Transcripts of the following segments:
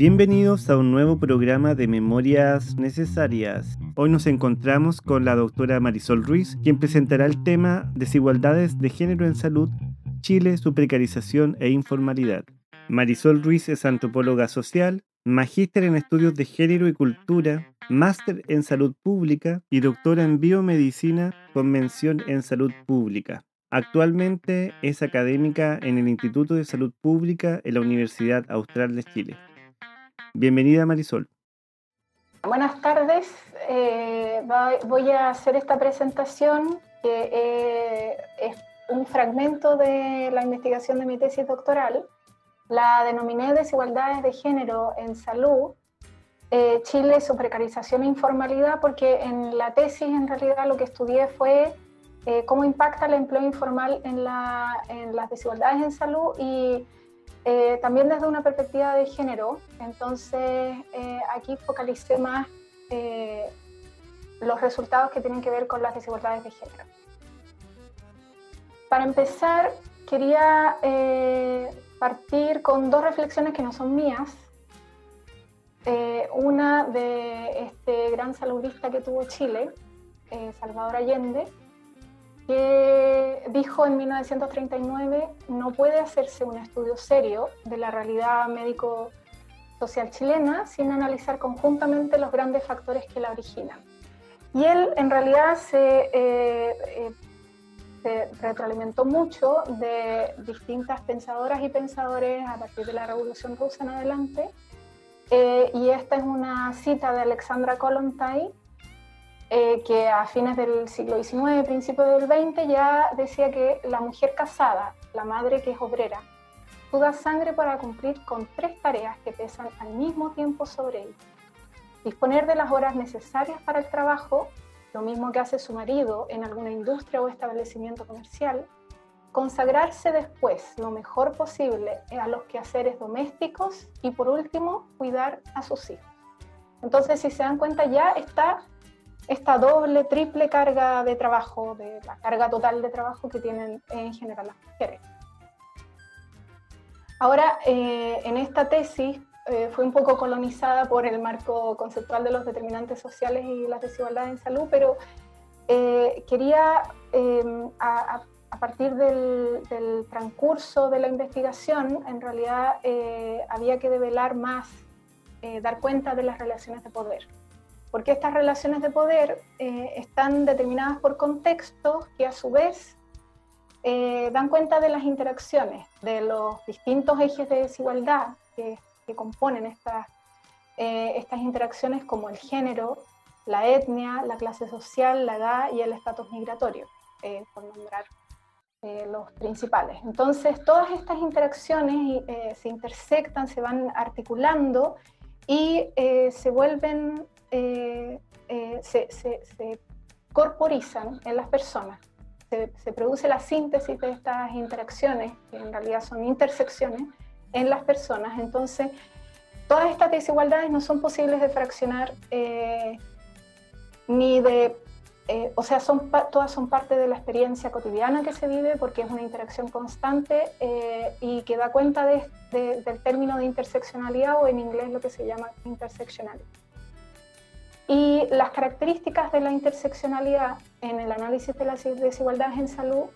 Bienvenidos a un nuevo programa de Memorias Necesarias. Hoy nos encontramos con la doctora Marisol Ruiz, quien presentará el tema Desigualdades de género en salud, Chile, su precarización e informalidad. Marisol Ruiz es antropóloga social, magíster en estudios de género y cultura, máster en salud pública y doctora en biomedicina con mención en salud pública. Actualmente es académica en el Instituto de Salud Pública en la Universidad Austral de Chile. Bienvenida Marisol. Buenas tardes. Eh, voy a hacer esta presentación que eh, es un fragmento de la investigación de mi tesis doctoral. La denominé Desigualdades de Género en Salud, eh, Chile, su precarización e informalidad, porque en la tesis en realidad lo que estudié fue cómo impacta el empleo informal en, en las desigualdades en salud y eh, también desde una perspectiva de género, entonces eh, aquí focalicé más eh, los resultados que tienen que ver con las desigualdades de género. Para empezar, quería partir con dos reflexiones que no son mías. una de este gran saludista que tuvo Chile, Salvador Allende, que dijo en 1939 no puede hacerse un estudio serio de la realidad médico-social chilena sin analizar conjuntamente los grandes factores que la originan. Y él en realidad se, eh, eh, retroalimentó mucho de distintas pensadoras y pensadores a partir de la Revolución Rusa en adelante. Eh, y esta es una cita de Alexandra Kollontai, eh, que a fines del siglo XIX, principios del XX, ya decía que la mujer casada, la madre que es obrera, suda sangre para cumplir con tres tareas que pesan al mismo tiempo sobre ella. Disponer de las horas necesarias para el trabajo, lo mismo que hace su marido en alguna industria o establecimiento comercial, consagrarse después lo mejor posible a los quehaceres domésticos y por último cuidar a sus hijos. Entonces, si se dan cuenta, ya está esta doble, triple carga de trabajo, de la carga total de trabajo que tienen en general las mujeres. Ahora, eh, en esta tesis eh, fue un poco colonizada por el marco conceptual de los determinantes sociales y las desigualdades en salud, pero eh, quería, a, partir del, del, transcurso de la investigación, en realidad había que develar más, dar cuenta de las relaciones de poder porque estas relaciones de poder eh, están determinadas por contextos que a su vez eh, dan cuenta de las interacciones, de los distintos ejes de desigualdad que, componen estas, eh, estas interacciones como el género, la etnia, la clase social, la edad y el estatus migratorio, por nombrar los principales. Entonces, todas estas interacciones se intersectan, se van articulando y se vuelven eh, eh, se, corporizan en las personas. Se, produce la síntesis de estas interacciones, que en realidad son intersecciones, en las personas. Entonces, todas estas desigualdades no son posibles de fraccionar eh, ni de, o sea, son, todas son parte de la experiencia cotidiana que se vive porque es una interacción constante y que da cuenta del término de interseccionalidad o en inglés lo que se llama interseccionalidad. Y las características de la interseccionalidad en el análisis de las desigualdades en salud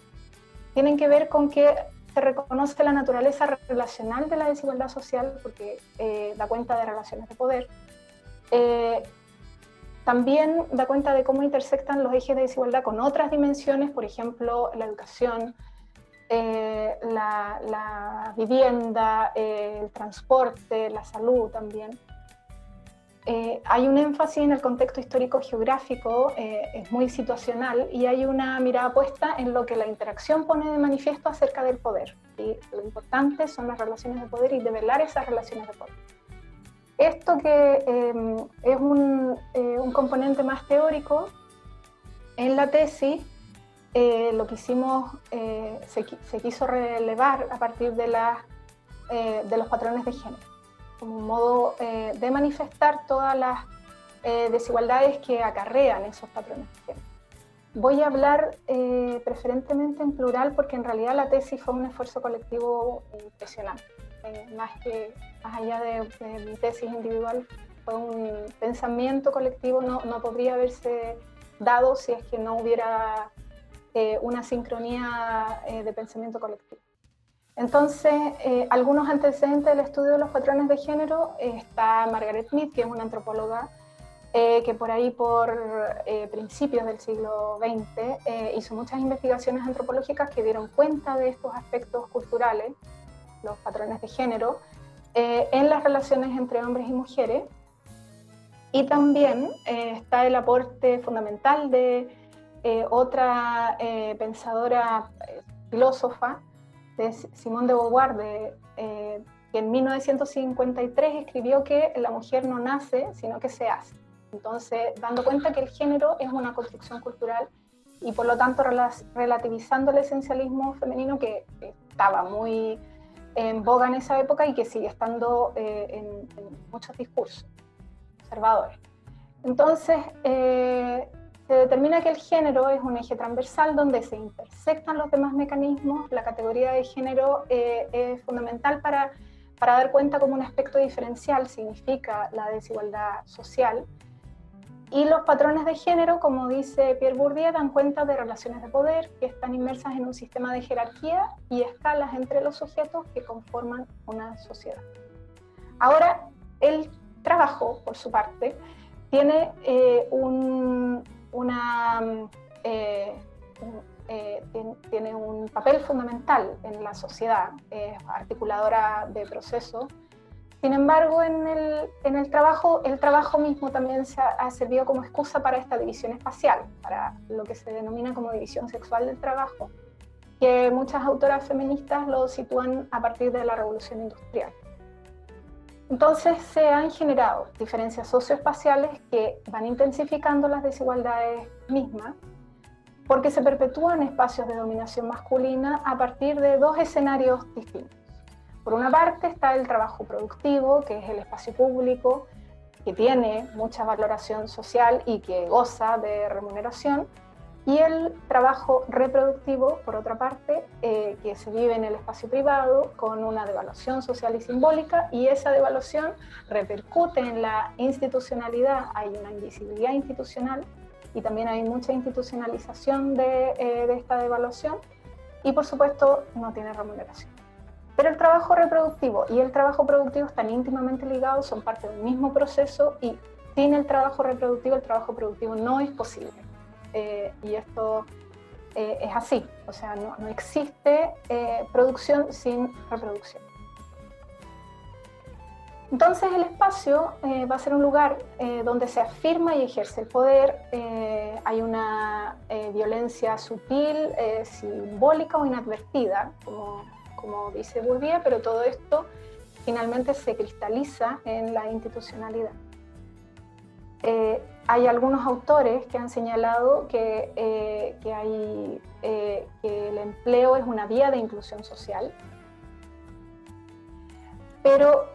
tienen que ver con que se reconoce la naturaleza relacional de la desigualdad social, porque eh, da cuenta de relaciones de poder. Eh, también da cuenta de cómo intersectan los ejes de desigualdad con otras dimensiones, por ejemplo, la educación, eh, la, la, vivienda, el transporte, la salud también. Eh, hay un énfasis en el contexto histórico-geográfico, eh, es muy situacional y hay una mirada puesta en lo que la interacción pone de manifiesto acerca del poder. Y lo importante son las relaciones de poder y develar esas relaciones de poder. Esto que em, es un, eh, un, componente más teórico, en la tesis lo que hicimos, se, se, quiso relevar a partir de, la, de los patrones de género como un modo eh, de manifestar todas las eh, desigualdades que acarrean esos patrones Voy a hablar eh, preferentemente en plural porque en realidad la tesis fue un esfuerzo colectivo impresionante. más que más allá de, mi tesis individual, fue un pensamiento colectivo, no, no podría haberse dado si es que no hubiera una sincronía de pensamiento colectivo. Entonces, algunos antecedentes del estudio de los patrones de género está Margaret Mead, que es una antropóloga eh, que por ahí por eh, principios del siglo XX eh, hizo muchas investigaciones antropológicas que dieron cuenta de estos aspectos culturales, los patrones de género, en las relaciones entre hombres y mujeres. Y también está el aporte fundamental de otra pensadora filósofa, de Simone de Beauvoir, de, que en 1953 escribió que la mujer no nace, sino que se hace. Entonces, dando cuenta que el género es una construcción cultural y por lo tanto relativizando el esencialismo femenino que estaba muy en boga en esa época y que sigue estando eh, en, muchos discursos conservadores. Entonces, eh, se determina que el género es un eje transversal donde se intersectan los demás mecanismos. La categoría de género eh, es fundamental para, para dar cuenta como un aspecto diferencial significa la desigualdad social y los patrones de género, como dice Pierre Bourdieu, dan cuenta de relaciones de poder que están inmersas en un sistema de jerarquía y escalas entre los sujetos que conforman una sociedad. Ahora, el trabajo, por su parte, tiene eh, un, una, eh, eh, tiene un papel fundamental en la sociedad, es articuladora de procesos sin embargo, en el, en el, trabajo, el trabajo mismo también se ha, servido como excusa para esta división espacial, para lo que se denomina como división sexual del trabajo, que muchas autoras feministas lo sitúan a partir de la revolución industrial. Entonces se han generado diferencias socioespaciales que van intensificando las desigualdades mismas, porque se perpetúan espacios de dominación masculina a partir de dos escenarios distintos. Por una parte está el trabajo productivo, que es el espacio público, que tiene mucha valoración social y que goza de remuneración, y el trabajo reproductivo, por otra parte, eh, que se vive en el espacio privado con una devaluación social y simbólica, y esa devaluación repercute en la institucionalidad, hay una invisibilidad institucional y también hay mucha institucionalización de, eh, de esta devaluación, y por supuesto no tiene remuneración. Pero el trabajo reproductivo y el trabajo productivo están íntimamente ligados, son parte del mismo proceso y sin el trabajo reproductivo el trabajo productivo no es posible. Eh, y esto eh, es así, o sea, no, no existe eh, producción sin reproducción. Entonces el espacio va a ser un lugar donde se afirma y ejerce el poder, hay una violencia sutil, simbólica o inadvertida, como como dice Bourdieu, pero todo esto finalmente se cristaliza en la institucionalidad. Eh, hay algunos autores que han señalado que, eh, eh, que el empleo es una vía de inclusión social, pero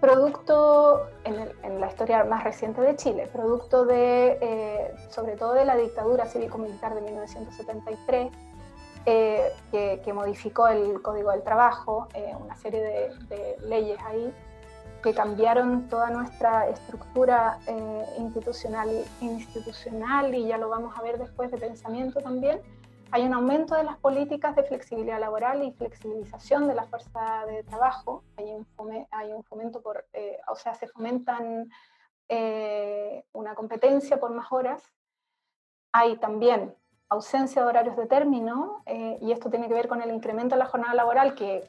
producto, en, la historia más reciente de Chile, producto de, sobre todo de la dictadura cívico-militar de 1973, eh, que, modificó el Código del Trabajo, eh, una serie de, leyes ahí que cambiaron toda nuestra estructura eh, institucional, institucional y ya lo vamos a ver después de pensamiento también. Hay un aumento de las políticas de flexibilidad laboral y flexibilización de la fuerza de trabajo. Hay un, hay un fomento por, o sea, se fomentan una competencia por más horas. Hay también ausencia de horarios de término, eh, y esto tiene que ver con el incremento de la jornada laboral, que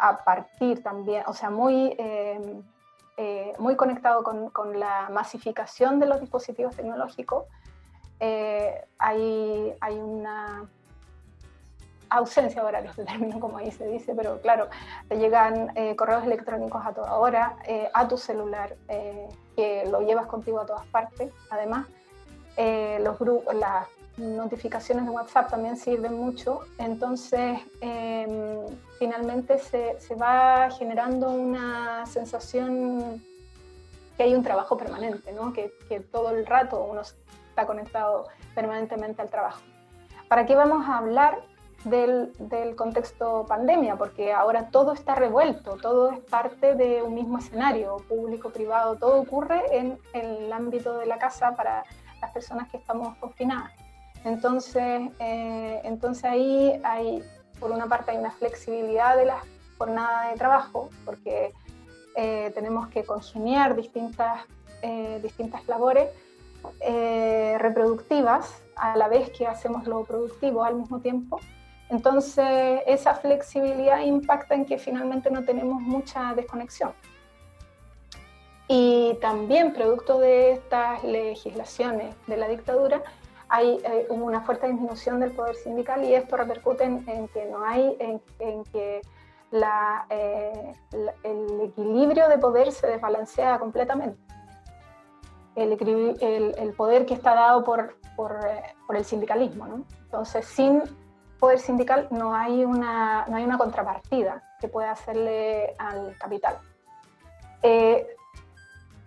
a partir también, o sea, muy, eh, eh, muy conectado con, con, la masificación de los dispositivos tecnológicos, hay, hay una ausencia horarios de término, como ahí se dice, pero claro, te llegan correos electrónicos a toda hora, a tu celular, que lo llevas contigo a todas partes, además. los las notificaciones de WhatsApp también sirven mucho. Entonces, em, finalmente se, se, va generando una sensación que hay un trabajo permanente, ¿no? que, que, todo el rato uno está conectado permanentemente al trabajo. ¿Para qué vamos a hablar del, del, contexto pandemia, porque ahora todo está revuelto, todo es parte de un mismo escenario, público, privado, todo ocurre en, en el ámbito de la casa para las personas que estamos confinadas. Entonces, eh, entonces ahí hay, por una parte, hay una flexibilidad de la jornada de trabajo, porque eh, tenemos que congeniar distintas, eh, distintas labores reproductivas a la vez que hacemos lo productivo al mismo tiempo. Entonces, esa flexibilidad impacta en que finalmente no tenemos mucha desconexión. Y también, producto de estas legislaciones de la dictadura, hay eh, una fuerte disminución del poder sindical y esto repercute en, que no hay, en, que eh, el equilibrio de poder se desbalancea completamente. El, poder que está dado por, eh, por el sindicalismo. ¿no? Entonces, sin poder sindical no hay, una, no hay una contrapartida que pueda hacerle al capital.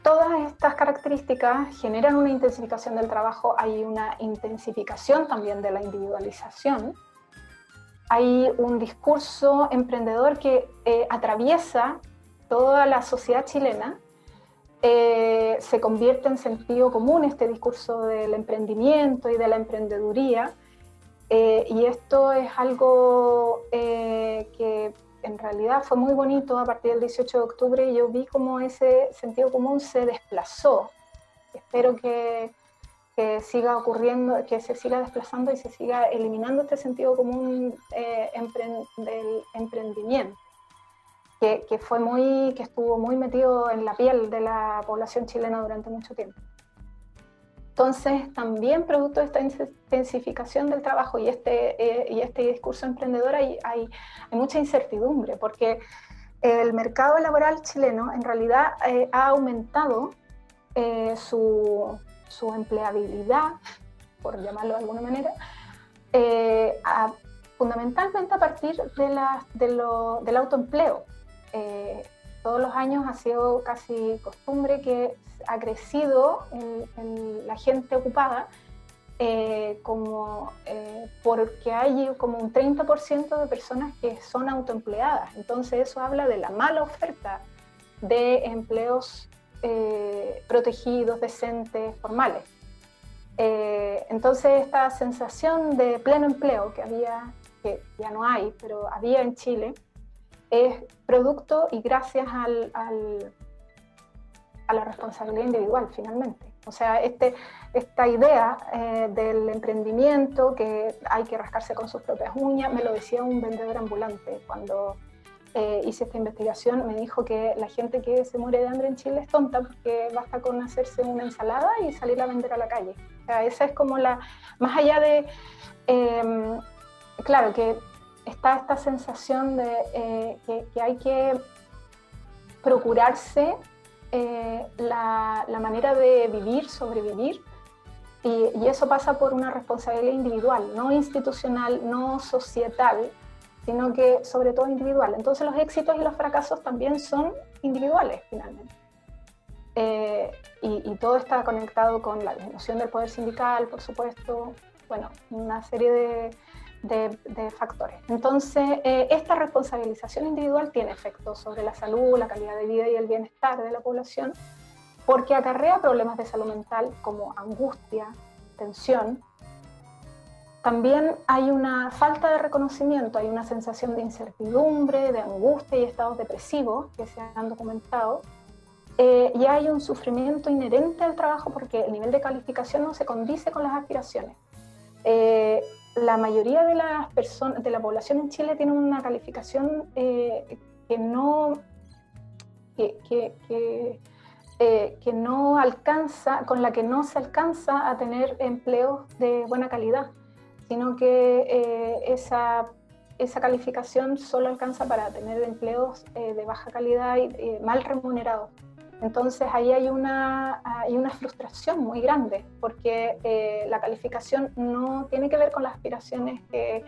Todas estas características generan una intensificación del trabajo, hay una intensificación también de la individualización, hay un discurso emprendedor que eh, atraviesa toda la sociedad chilena, eh, se convierte en sentido común este discurso del emprendimiento y de la emprendeduría, eh, y esto es algo que en realidad fue muy bonito a partir del 18 de octubre y yo vi cómo ese sentido común se desplazó. Espero que, siga ocurriendo, que se siga desplazando y se siga eliminando este sentido común eh, del emprendimiento, que, que, fue muy, que estuvo muy metido en la piel de la población chilena durante mucho tiempo. Entonces, también producto de esta intensificación del trabajo y este, eh, y este discurso emprendedor hay, mucha incertidumbre, porque el mercado laboral chileno en realidad eh, ha aumentado eh, su, empleabilidad, por llamarlo de alguna manera, fundamentalmente a partir del autoempleo. todos los años ha sido casi costumbre que ha crecido en, la gente ocupada eh, como eh, porque hay como un 30% de personas que son autoempleadas. Entonces eso habla de la mala oferta de empleos eh, protegidos, decentes, formales. entonces esta sensación de pleno empleo que había, que ya no hay, pero había en Chile, es producto y gracias al a la responsabilidad individual finalmente. O sea, este, esta idea eh, del emprendimiento, que hay que rascarse con sus propias uñas, me lo decía un vendedor ambulante cuando eh, hice esta investigación, me dijo que la gente que se muere de hambre en Chile es tonta porque basta con hacerse una ensalada y salir a vender a la calle. O sea, esa es como la, más allá de, em, claro, que está esta sensación de eh, que, que hay que procurarse eh, la, manera de vivir, sobrevivir, y, eso pasa por una responsabilidad individual, no institucional, no societal, sino que sobre todo individual. Entonces los éxitos y los fracasos también son individuales finalmente. Eh, y, y, todo está conectado con la disminución del poder sindical, por supuesto, bueno, una serie de, de, factores. Entonces, eh, esta responsabilización individual tiene efectos sobre la salud, la calidad de vida y el bienestar de la población, porque acarrea problemas de salud mental como angustia, tensión. También hay una falta de reconocimiento, hay una sensación de incertidumbre, de angustia y estados depresivos que se han documentado. Eh, y hay un sufrimiento inherente al trabajo porque el nivel de calificación no se condice con las aspiraciones. Eh, la mayoría de las personas, de la población en Chile tiene una calificación eh, que no que, eh, que, no alcanza, con la que no se alcanza a tener empleos de buena calidad, sino que eh, esa, esa calificación solo alcanza para tener empleos de baja calidad y mal remunerados. Entonces ahí hay una, hay una frustración muy grande porque eh, la calificación no tiene que ver con las aspiraciones que,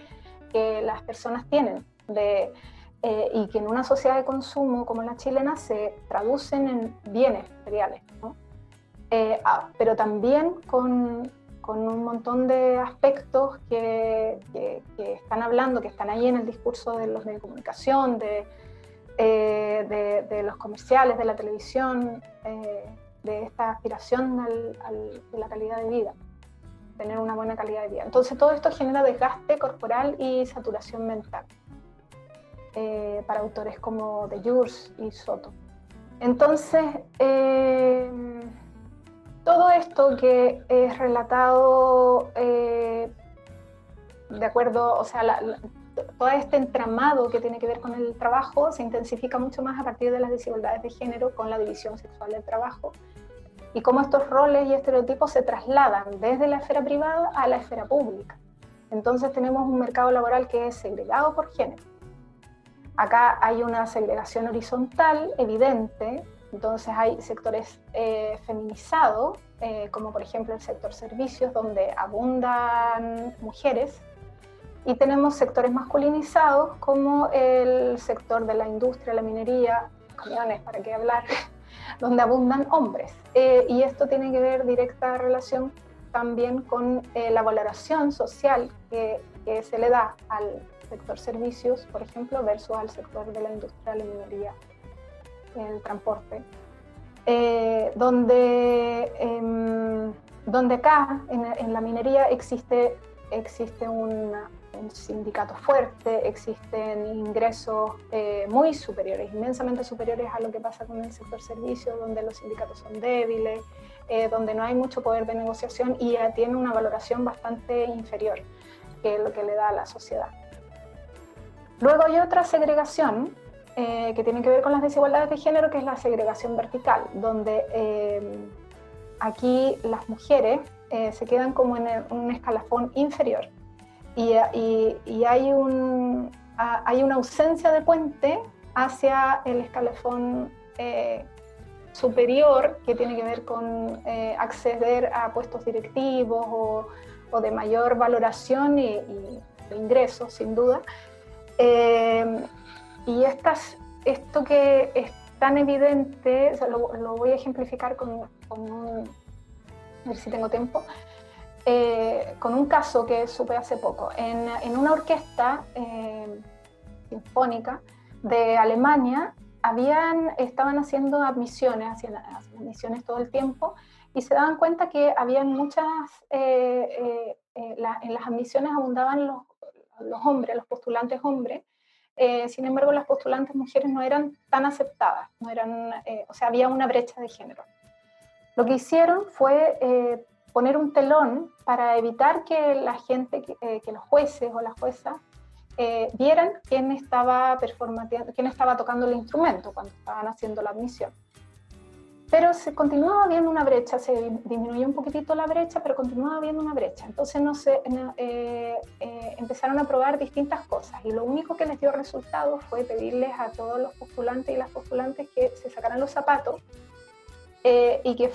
que las personas tienen de, eh, y que en una sociedad de consumo como la chilena se traducen en bienes materiales, ¿no? Eh, ah, pero también con con un montón de aspectos que, están hablando, que están ahí en el discurso de los medios de comunicación, de, eh, de, los comerciales, de la televisión, eh, de esta aspiración al, de la calidad de vida, tener una buena calidad de vida. Entonces todo esto genera desgaste corporal y saturación mental eh, para autores como de Jurs y Soto. Entonces, todo esto que es relatado de acuerdo, o sea, todo este entramado que tiene que ver con el trabajo se intensifica mucho más a partir de las desigualdades de género con la división sexual del trabajo y cómo estos roles y estereotipos se trasladan desde la esfera privada a la esfera pública. Entonces tenemos un mercado laboral que es segregado por género. Acá hay una segregación horizontal evidente entonces hay sectores eh, feminizados, eh, como por ejemplo el sector servicios, donde abundan mujeres, y tenemos sectores masculinizados, como el sector de la industria, la minería, camiones, para qué hablar, donde abundan hombres. Eh, y esto tiene que ver directa relación también con la valoración social que, que se le da al sector servicios, por ejemplo, versus al sector de la industria, la minería el transporte, eh, donde, em, donde acá en, la minería existe, existe un sindicato fuerte, existen ingresos eh, muy superiores, inmensamente superiores a lo que pasa con el sector servicios, donde los sindicatos son débiles, eh, donde no hay mucho poder de negociación y tiene una valoración bastante inferior que lo que le da a la sociedad. Luego hay otra segregación eh, que tiene que ver con las desigualdades de género, que es la segregación vertical, donde aquí las mujeres se quedan como en un escalafón inferior y, hay, un, hay una ausencia de puente hacia el escalafón superior que tiene que ver con acceder a puestos directivos o, de mayor valoración y, de ingresos, sin duda. Y estas, esto que es tan evidente, lo, voy a ejemplificar con, un, a ver si tengo tiempo, eh, con un caso que supe hace poco. En, en una orquesta eh, sinfónica de Alemania habían, estaban haciendo admisiones, hacían, admisiones todo el tiempo y se daban cuenta que habían muchas, eh, en las admisiones abundaban los, los hombres, los postulantes hombres, eh, sin embargo, las postulantes mujeres no eran tan aceptadas, no eran, eh, o sea, había una brecha de género. Lo que hicieron fue eh, poner un telón para evitar que la gente, que, los jueces o las juezas vieran quién estaba, quién estaba tocando el instrumento cuando estaban haciendo la admisión pero se continuaba viendo una brecha, se disminuyó un poquitito la brecha, pero continuaba viendo una brecha. Entonces no se, eh, eh, empezaron a probar distintas cosas y lo único que les dio resultado fue pedirles a todos los postulantes y las postulantes que se sacaran los zapatos eh, y que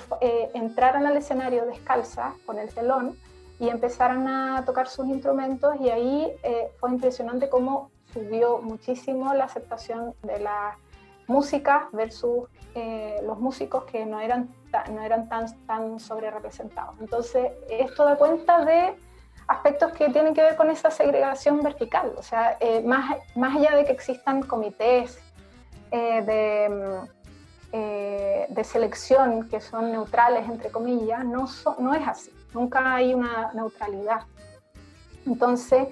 entraran al escenario descalzas con el telón y empezaran a tocar sus instrumentos y ahí fue impresionante cómo subió muchísimo la aceptación de la música versus eh, los músicos que no eran, no eran tan, tan sobre representados. Entonces, esto da cuenta de aspectos que tienen que ver con esa segregación vertical, o sea, eh, más, más allá de que existan comités eh, de, selección que son neutrales, entre comillas, no, es así, nunca hay una neutralidad. Entonces,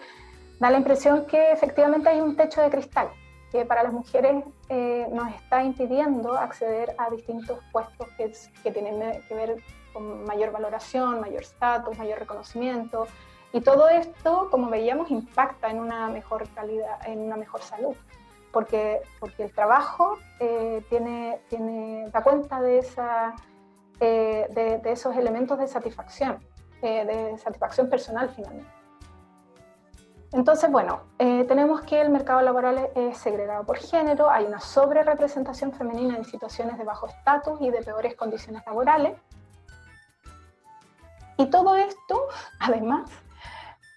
da la impresión que efectivamente hay un techo de cristal, que para las mujeres eh, nos está impidiendo acceder a distintos puestos que, tienen que ver con mayor valoración, mayor estatus, mayor reconocimiento. Y todo esto, como veíamos, impacta en una mejor calidad, en una mejor salud, porque, porque el trabajo eh, tiene, tiene, da cuenta de, esa, eh, de, esos elementos de satisfacción, de satisfacción personal finalmente. Entonces, bueno, eh, tenemos que el mercado laboral es segregado por género, hay una sobrerepresentación femenina en situaciones de bajo estatus y de peores condiciones laborales. Y todo esto, además,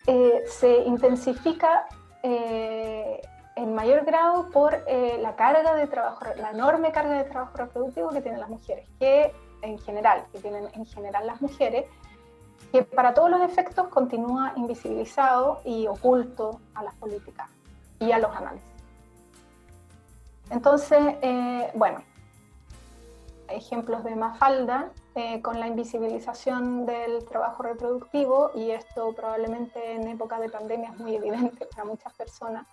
eh, se intensifica eh, en mayor grado por la carga de trabajo, la enorme carga de trabajo reproductivo que tienen las mujeres, que en general, que tienen en general las mujeres, que para todos los efectos continúa invisibilizado y oculto a las políticas y a los análisis. Entonces, eh, bueno, ejemplos de Mafalda eh, con la invisibilización del trabajo reproductivo y esto probablemente en época de pandemia es muy evidente para muchas personas,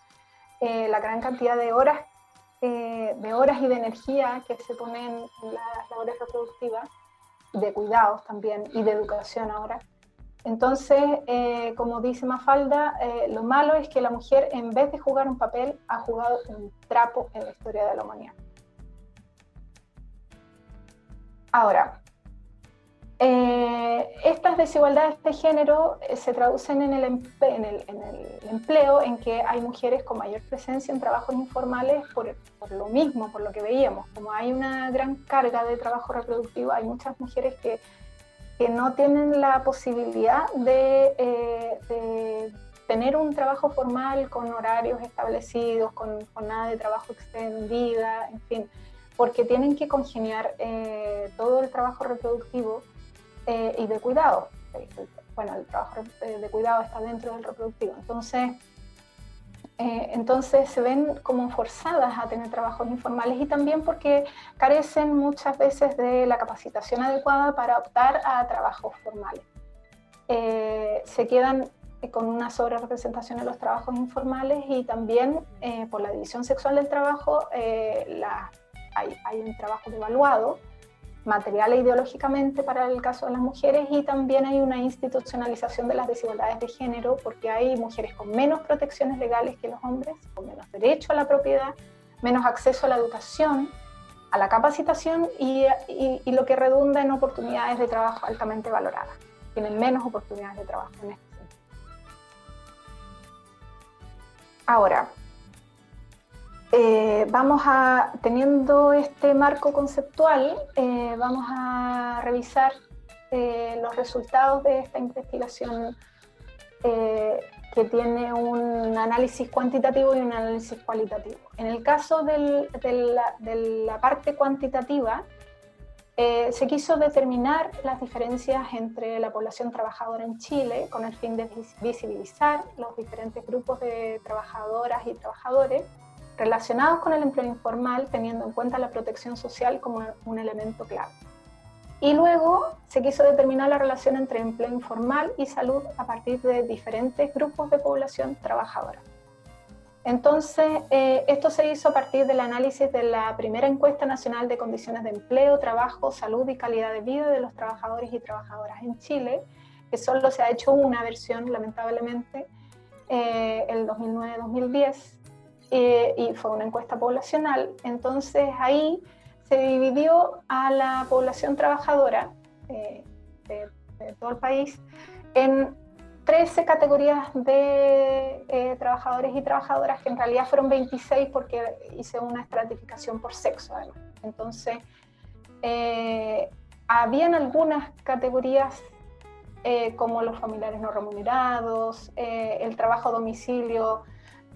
eh, la gran cantidad de horas, de horas y de energía que se ponen en las labores reproductivas de cuidados también y de educación ahora. Entonces, eh, como dice Mafalda, eh, lo malo es que la mujer, en vez de jugar un papel, ha jugado un trapo en la historia de la humanidad. Ahora, eh, estas desigualdades de género se traducen en el, en, el, en el, empleo, en que hay mujeres con mayor presencia en trabajos informales por, lo mismo, por lo que veíamos. Como hay una gran carga de trabajo reproductivo, hay muchas mujeres que, que no tienen la posibilidad de, eh, tener un trabajo formal con horarios establecidos, con jornada de trabajo extendida, en fin, porque tienen que congeniar eh, todo el trabajo reproductivo eh, y de cuidado. Bueno, el trabajo de cuidado está dentro del reproductivo. Entonces, eh, entonces se ven como forzadas a tener trabajos informales y también porque carecen muchas veces de la capacitación adecuada para optar a trabajos formales. Eh, se quedan con una sobrerepresentación en los trabajos informales y también por la división sexual del trabajo la, hay, hay, un trabajo devaluado material e ideológicamente para el caso de las mujeres y también hay una institucionalización de las desigualdades de género porque hay mujeres con menos protecciones legales que los hombres, con menos derecho a la propiedad, menos acceso a la educación, a la capacitación y, y, lo que redunda en oportunidades de trabajo altamente valoradas. Tienen menos oportunidades de trabajo en este sentido. Ahora, eh, vamos a, teniendo este marco conceptual, eh, vamos a revisar eh, los resultados de esta investigación que tiene un análisis cuantitativo y un análisis cualitativo. En el caso de, la, de, la, parte cuantitativa, se quiso determinar las diferencias entre la población trabajadora en Chile con el fin de visibilizar los diferentes grupos de trabajadoras y trabajadores relacionados con el empleo informal, teniendo en cuenta la protección social como un elemento clave. Y luego se quiso determinar la relación entre empleo informal y salud a partir de diferentes grupos de población trabajadora. Entonces, eh, esto se hizo a partir del análisis de la primera encuesta nacional de condiciones de empleo, trabajo, salud y calidad de vida de los trabajadores y trabajadoras en Chile, que solo se ha hecho una versión, lamentablemente, eh, el 2009-2010, eh, y fue una encuesta poblacional. Entonces ahí se dividió a la población trabajadora eh, de, todo el país en 13 categorías de eh, trabajadores y trabajadoras, que en realidad fueron 26 porque hice una estratificación por sexo además. Entonces, habían algunas categorías como los familiares no remunerados, el trabajo a domicilio,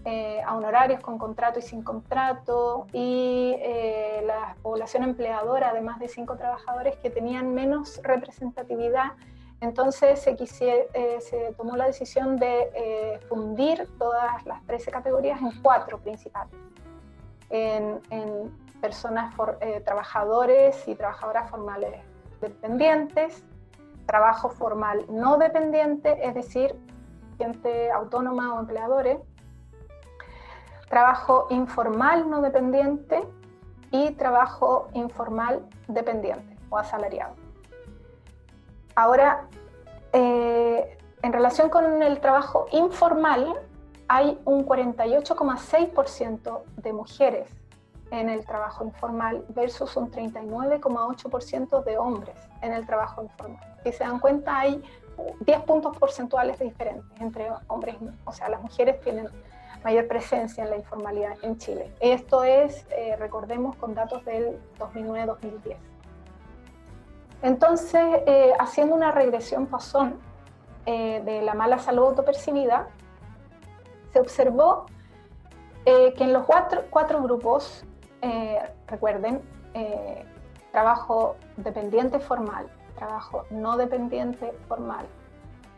eh, a honorarios con contrato y sin contrato, y eh, la población empleadora de más de cinco trabajadores que tenían menos representatividad. Entonces se, eh, se tomó la decisión de fundir todas las 13 categorías en cuatro principales. En, en personas, trabajadores y trabajadoras formales dependientes, trabajo formal no dependiente, es decir, gente autónoma o empleadores, trabajo informal no dependiente y trabajo informal dependiente o asalariado. Ahora, eh, en relación con el trabajo informal, hay un 48,6% de mujeres en el trabajo informal versus un 39,8% de hombres en el trabajo informal. Si se dan cuenta, hay 10 puntos porcentuales diferentes entre hombres y O sea, las mujeres tienen mayor presencia en la informalidad en Chile. Esto es, eh, recordemos, con datos del 2009-2010. Entonces, eh, haciendo una regresión pasón eh, de la mala salud autopercibida, se observó que en los cuatro, cuatro grupos, recuerden, trabajo dependiente formal, trabajo no dependiente formal,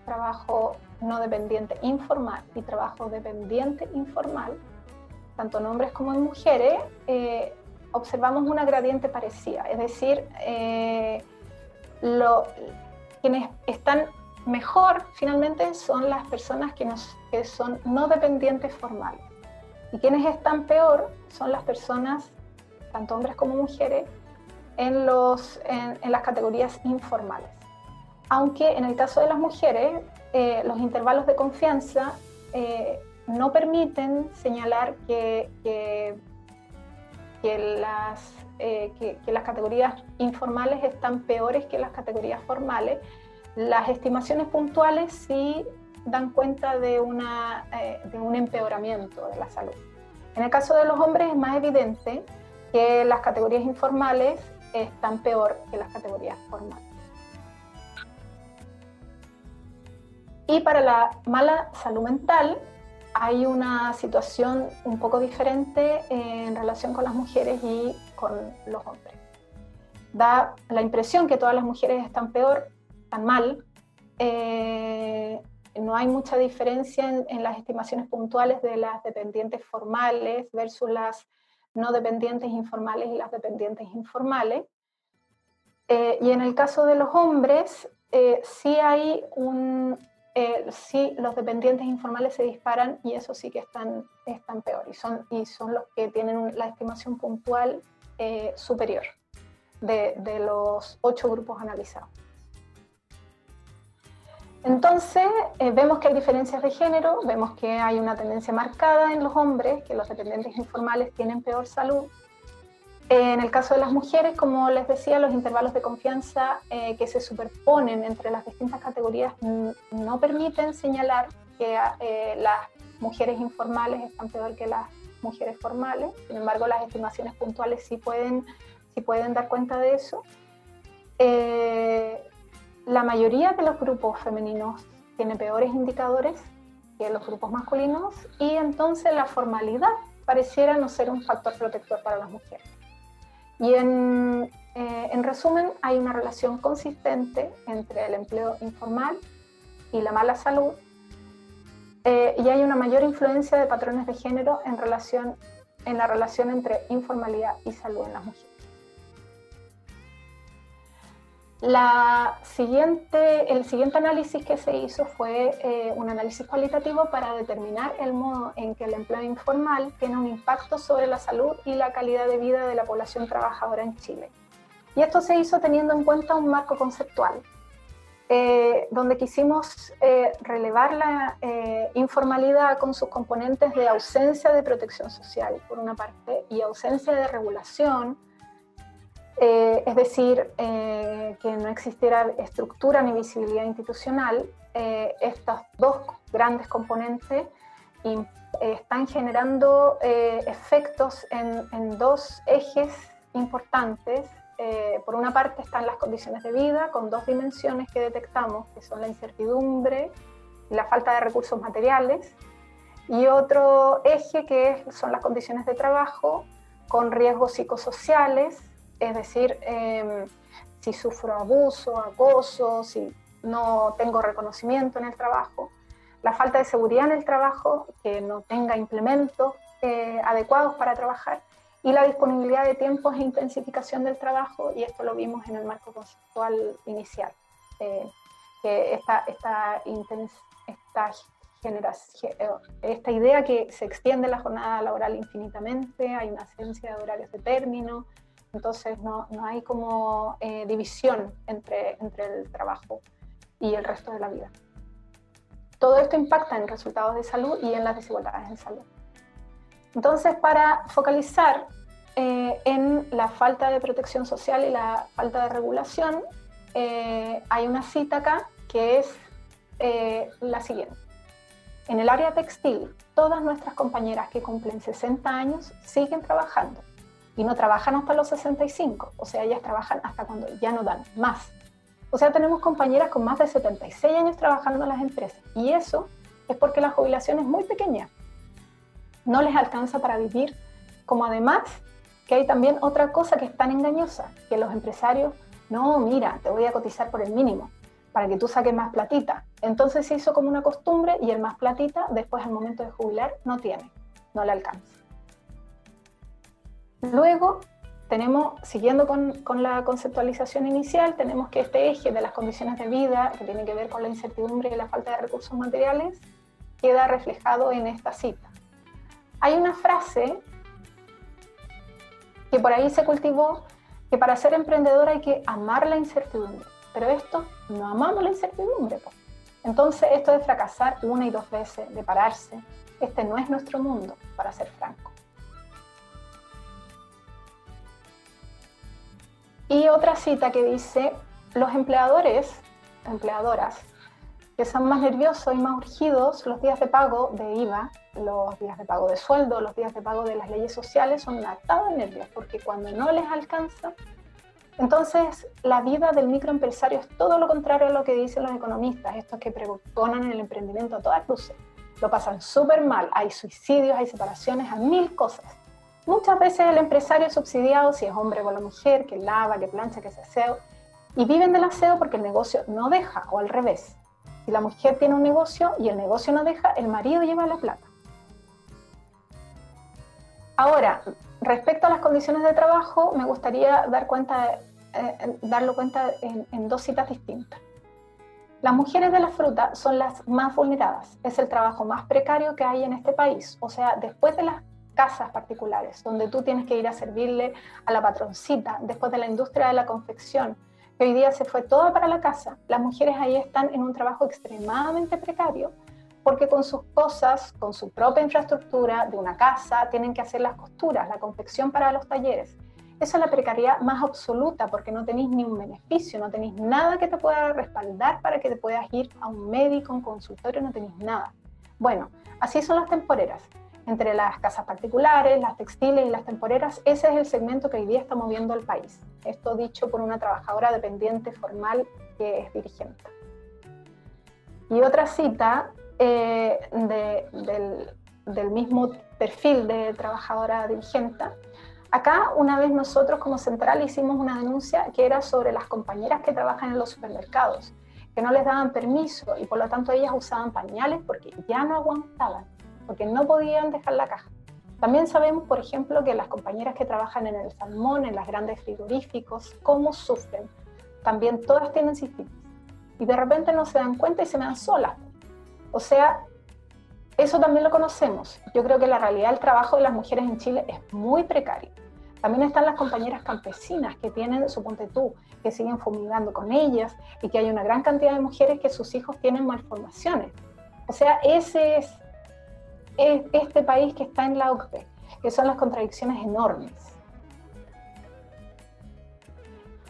trabajo no dependiente informal y trabajo dependiente informal, tanto en hombres como en mujeres, eh, observamos una gradiente parecida, es decir, eh, quienes están mejor finalmente son las personas que, que son no dependientes formales y quienes están peor son las personas, tanto hombres como mujeres, en, los, en, las categorías informales. Aunque en el caso de las mujeres, eh, los intervalos de confianza eh, no permiten señalar que, que, las, eh, que, las categorías informales están peores que las categorías formales. Las estimaciones puntuales sí dan cuenta de, de un empeoramiento de la salud. En el caso de los hombres es más evidente que las categorías informales están peor que las categorías formales. Y para la mala salud mental hay una situación un poco diferente en relación con las mujeres y con los hombres. Da la impresión que todas las mujeres están peor, están mal. Eh, no hay mucha diferencia en, las estimaciones puntuales de las dependientes formales versus las no dependientes informales y las dependientes informales. Eh, y en el caso de los hombres, eh, sí hay un, eh, sí los dependientes informales se disparan y eso sí que están, están peor y son, y son los que tienen la estimación puntual superior de, de los ocho grupos analizados. Entonces, eh, vemos que hay diferencias de género, vemos que hay una tendencia marcada en los hombres, que los dependientes informales tienen peor salud. En el caso de las mujeres, como les decía, los intervalos de confianza eh, que se superponen entre las distintas categorías no permiten señalar que eh, las mujeres informales están peor que las mujeres formales. Sin embargo, las estimaciones puntuales sí pueden, sí pueden dar cuenta de eso la mayoría de los grupos femeninos tiene peores indicadores que los grupos masculinos y entonces la formalidad pareciera no ser un factor protector para las mujeres. Y en, eh, resumen, hay una relación consistente entre el empleo informal y la mala salud eh, y hay una mayor influencia de patrones de género en, relación, en la relación entre informalidad y salud en las mujeres. La siguiente, el siguiente análisis que se hizo fue eh, un análisis cualitativo para determinar el modo en que el empleo informal tiene un impacto sobre la salud y la calidad de vida de la población trabajadora en Chile. Y esto se hizo teniendo en cuenta un marco conceptual, eh, donde quisimos eh, relevar la informalidad con sus componentes de ausencia de protección social, por una parte, y ausencia de regulación, eh, es decir, eh, que no existiera estructura ni visibilidad institucional, eh, estos dos grandes componentes están generando efectos en, en, dos ejes importantes. por una parte están las condiciones de vida, con dos dimensiones que detectamos, que son la incertidumbre y la falta de recursos materiales, y otro eje que son las condiciones de trabajo, con riesgos psicosociales, es decir, em, si sufro abuso, acoso, si no tengo reconocimiento en el trabajo, la falta de seguridad en el trabajo, que no tenga implementos eh, adecuados para trabajar, y la disponibilidad de tiempos e intensificación del trabajo, y esto lo vimos en el marco conceptual inicial, eh, que esta, esta, esta, eh, esta idea que se extiende la jornada laboral infinitamente, hay una ausencia de horarios de término, entonces no, no hay como eh, división entre, entre el trabajo y el resto de la vida. Todo esto impacta en resultados de salud y en las desigualdades en salud. Entonces, para focalizar eh, en la falta de protección social y la falta de regulación, eh, hay una cita acá que es la siguiente. En el área textil, todas nuestras compañeras que cumplen 60 años siguen trabajando y no trabajan hasta los 65, o sea, ellas trabajan hasta cuando ya no dan más. O sea, tenemos compañeras con más de 76 años trabajando en las empresas y eso es porque la jubilación es muy pequeña. No les alcanza para vivir, como además que hay también otra cosa que es tan engañosa, que los empresarios, no, mira, te voy a cotizar por el mínimo. para que tú saques más platita. Entonces se hizo como una costumbre y el más platita, después al momento de jubilar, no tiene, no le alcanza. Luego tenemos, siguiendo con, la conceptualización inicial, tenemos que este eje de las condiciones de vida, que tiene que ver con la incertidumbre y la falta de recursos materiales, queda reflejado en esta cita. Hay una frase que por ahí se cultivó, que para ser emprendedor hay que amar la incertidumbre, pero esto no amamos la incertidumbre. Entonces esto de fracasar una y dos veces, de pararse, este no es nuestro mundo, para ser franco. Y otra cita que dice, los empleadores, empleadoras, que son más nerviosos y más urgidos, los días de pago de IVA, los días de pago de sueldo, los días de pago de las leyes sociales son atados de nervios, porque cuando no les alcanza, entonces la vida del microempresario es todo lo contrario a lo que dicen los economistas, estos que pregonan el emprendimiento a todas luces. Lo pasan súper mal, hay suicidios, hay separaciones, hay mil cosas. Muchas veces el empresario es subsidiado, si es hombre o la mujer, que lava, que plancha, que se aseo, y viven del aseo porque el negocio no deja, o al revés. Si la mujer tiene un negocio y el negocio no deja, el marido lleva la plata. Ahora, respecto a las condiciones de trabajo, me gustaría dar cuenta, eh, darlo cuenta en, en dos citas distintas. Las mujeres de la fruta son las más vulneradas. Es el trabajo más precario que hay en este país. O sea, después de las casas particulares, donde tú tienes que ir a servirle a la patroncita, después de la industria de la confección, que hoy día se fue toda para la casa, las mujeres ahí están en un trabajo extremadamente precario, porque con sus cosas, con su propia infraestructura de una casa, tienen que hacer las costuras, la confección para los talleres. Esa es la precariedad más absoluta porque no tenéis ni un beneficio, no tenéis nada que te pueda respaldar para que te puedas ir a un médico, un consultorio, no tenéis nada. Bueno, así son las temporeras entre las casas particulares, las textiles y las temporeras, ese es el segmento que hoy día está moviendo el país. Esto dicho por una trabajadora dependiente formal que es dirigente. Y otra cita eh, del, del, mismo perfil de trabajadora dirigente. Acá una vez nosotros como central hicimos una denuncia que era sobre las compañeras que trabajan en los supermercados, que no les daban permiso y por lo tanto ellas usaban pañales porque ya no aguantaban porque no podían dejar la caja. También sabemos, por ejemplo, que las compañeras que trabajan en el salmón, en las grandes frigoríficos, cómo sufren. También todas tienen cistitis. Y de repente no se dan cuenta y se dan solas. O sea, eso también lo conocemos. Yo creo que la realidad del trabajo de las mujeres en Chile es muy precaria. También están las compañeras campesinas que tienen, suponte tú, que siguen fumigando con ellas y que hay una gran cantidad de mujeres que sus hijos tienen malformaciones. O sea, ese es es este país que está en la OCDE, que son las contradicciones enormes.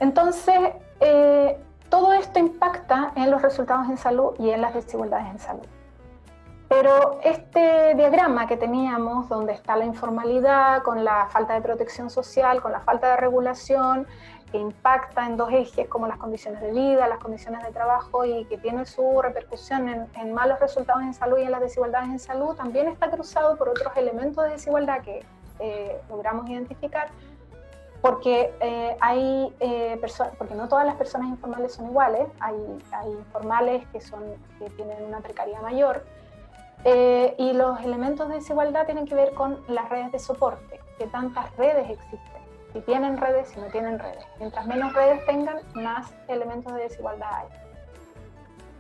Entonces, eh, todo esto impacta en los resultados en salud y en las desigualdades en salud. Pero este diagrama que teníamos, donde está la informalidad, con la falta de protección social, con la falta de regulación, que impacta en dos ejes como las condiciones de vida, las condiciones de trabajo y que tiene su repercusión en, malos resultados en salud y en las desigualdades en salud, también está cruzado por otros elementos de desigualdad que eh, logramos identificar, porque eh, hay eh, personas, porque no todas las personas informales son iguales, hay, hay informales que, son, que tienen una precariedad mayor, y los elementos de desigualdad tienen que ver con las redes de soporte, que tantas redes existen si tienen redes, si no tienen redes. Mientras menos redes tengan, más elementos de desigualdad hay.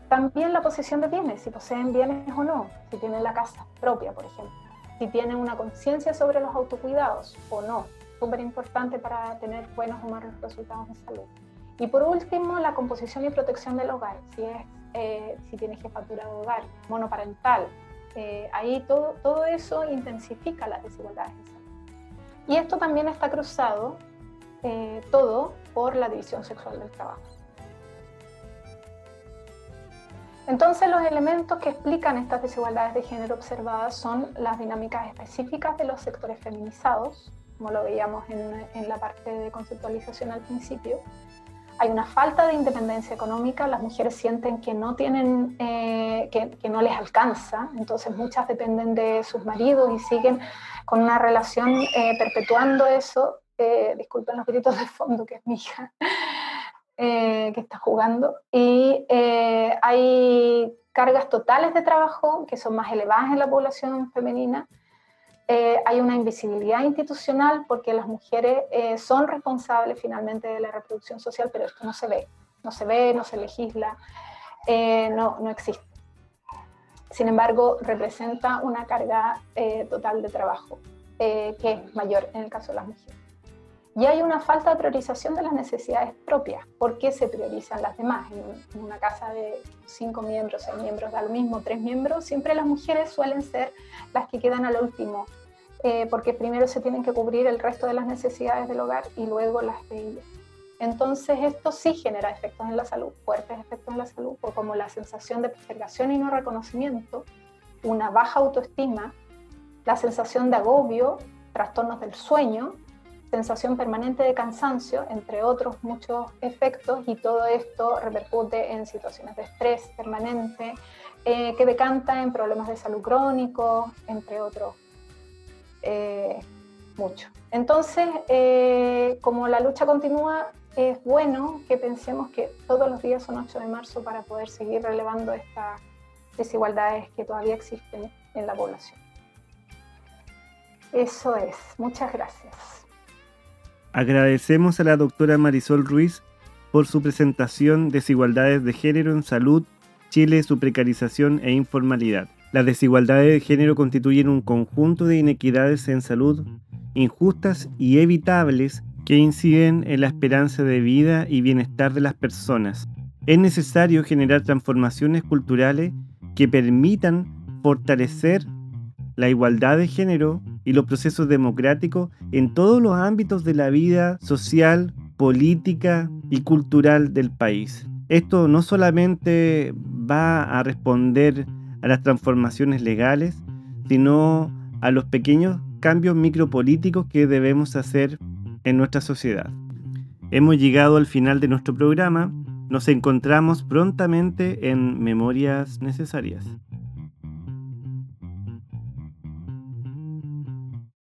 También la posesión de bienes, si poseen bienes o no, si tienen la casa propia, por ejemplo, si tienen una conciencia sobre los autocuidados o no, súper importante para tener buenos o malos resultados de salud. Y por último, la composición y protección del hogar, si, es, eh, si tiene jefatura de hogar, monoparental, eh, ahí todo, todo eso intensifica las desigualdades y esto también está cruzado eh, todo por la división sexual del trabajo. Entonces los elementos que explican estas desigualdades de género observadas son las dinámicas específicas de los sectores feminizados, como lo veíamos en, la parte de conceptualización al principio, hay una falta de independencia económica, las mujeres sienten que no tienen, eh, que, no les alcanza, entonces muchas dependen de sus maridos y siguen con una relación eh, perpetuando eso. Eh, disculpen los gritos de fondo, que es mi hija. que está jugando y hay cargas totales de trabajo que son más elevadas en la población femenina. hay una invisibilidad institucional porque las mujeres son responsables finalmente de la reproducción social, pero esto no se ve, no se ve, no se legisla, no, no existe. Sin embargo, representa una carga eh, total de trabajo eh, que es mayor en el caso de las mujeres. Y hay una falta de priorización de las necesidades propias. ¿Por qué se priorizan las demás? En una casa de cinco miembros, seis miembros, da lo mismo, tres miembros, siempre las mujeres suelen ser las que quedan al último, eh, porque primero se tienen que cubrir el resto de las necesidades del hogar y luego las de ellas. Entonces esto sí genera efectos en la salud, fuertes efectos en la salud, como la sensación de postergación y no reconocimiento, una baja autoestima, la sensación de agobio, trastornos del sueño, sensación permanente de cansancio, entre otros muchos efectos, y todo esto repercute en situaciones de estrés permanente, eh, que decanta en problemas de salud crónicos, entre otros eh, muchos. Entonces, eh, como la lucha continúa, es bueno que pensemos que todos los días son 8 de marzo para poder seguir relevando estas desigualdades que todavía existen en la población. Eso es. Muchas gracias. Agradecemos a la doctora Marisol Ruiz por su presentación Desigualdades de Género en Salud, Chile, su precarización e informalidad. Las desigualdades de género constituyen un conjunto de inequidades en salud injustas y evitables que inciden en la esperanza de vida y bienestar de las personas. Es necesario generar transformaciones culturales que permitan fortalecer la igualdad de género y los procesos democráticos en todos los ámbitos de la vida social, política y cultural del país. Esto no solamente va a responder a las transformaciones legales, sino a los pequeños cambios micropolíticos que debemos hacer en nuestra sociedad. Hemos llegado al final de nuestro programa. Nos encontramos prontamente en Memorias Necesarias.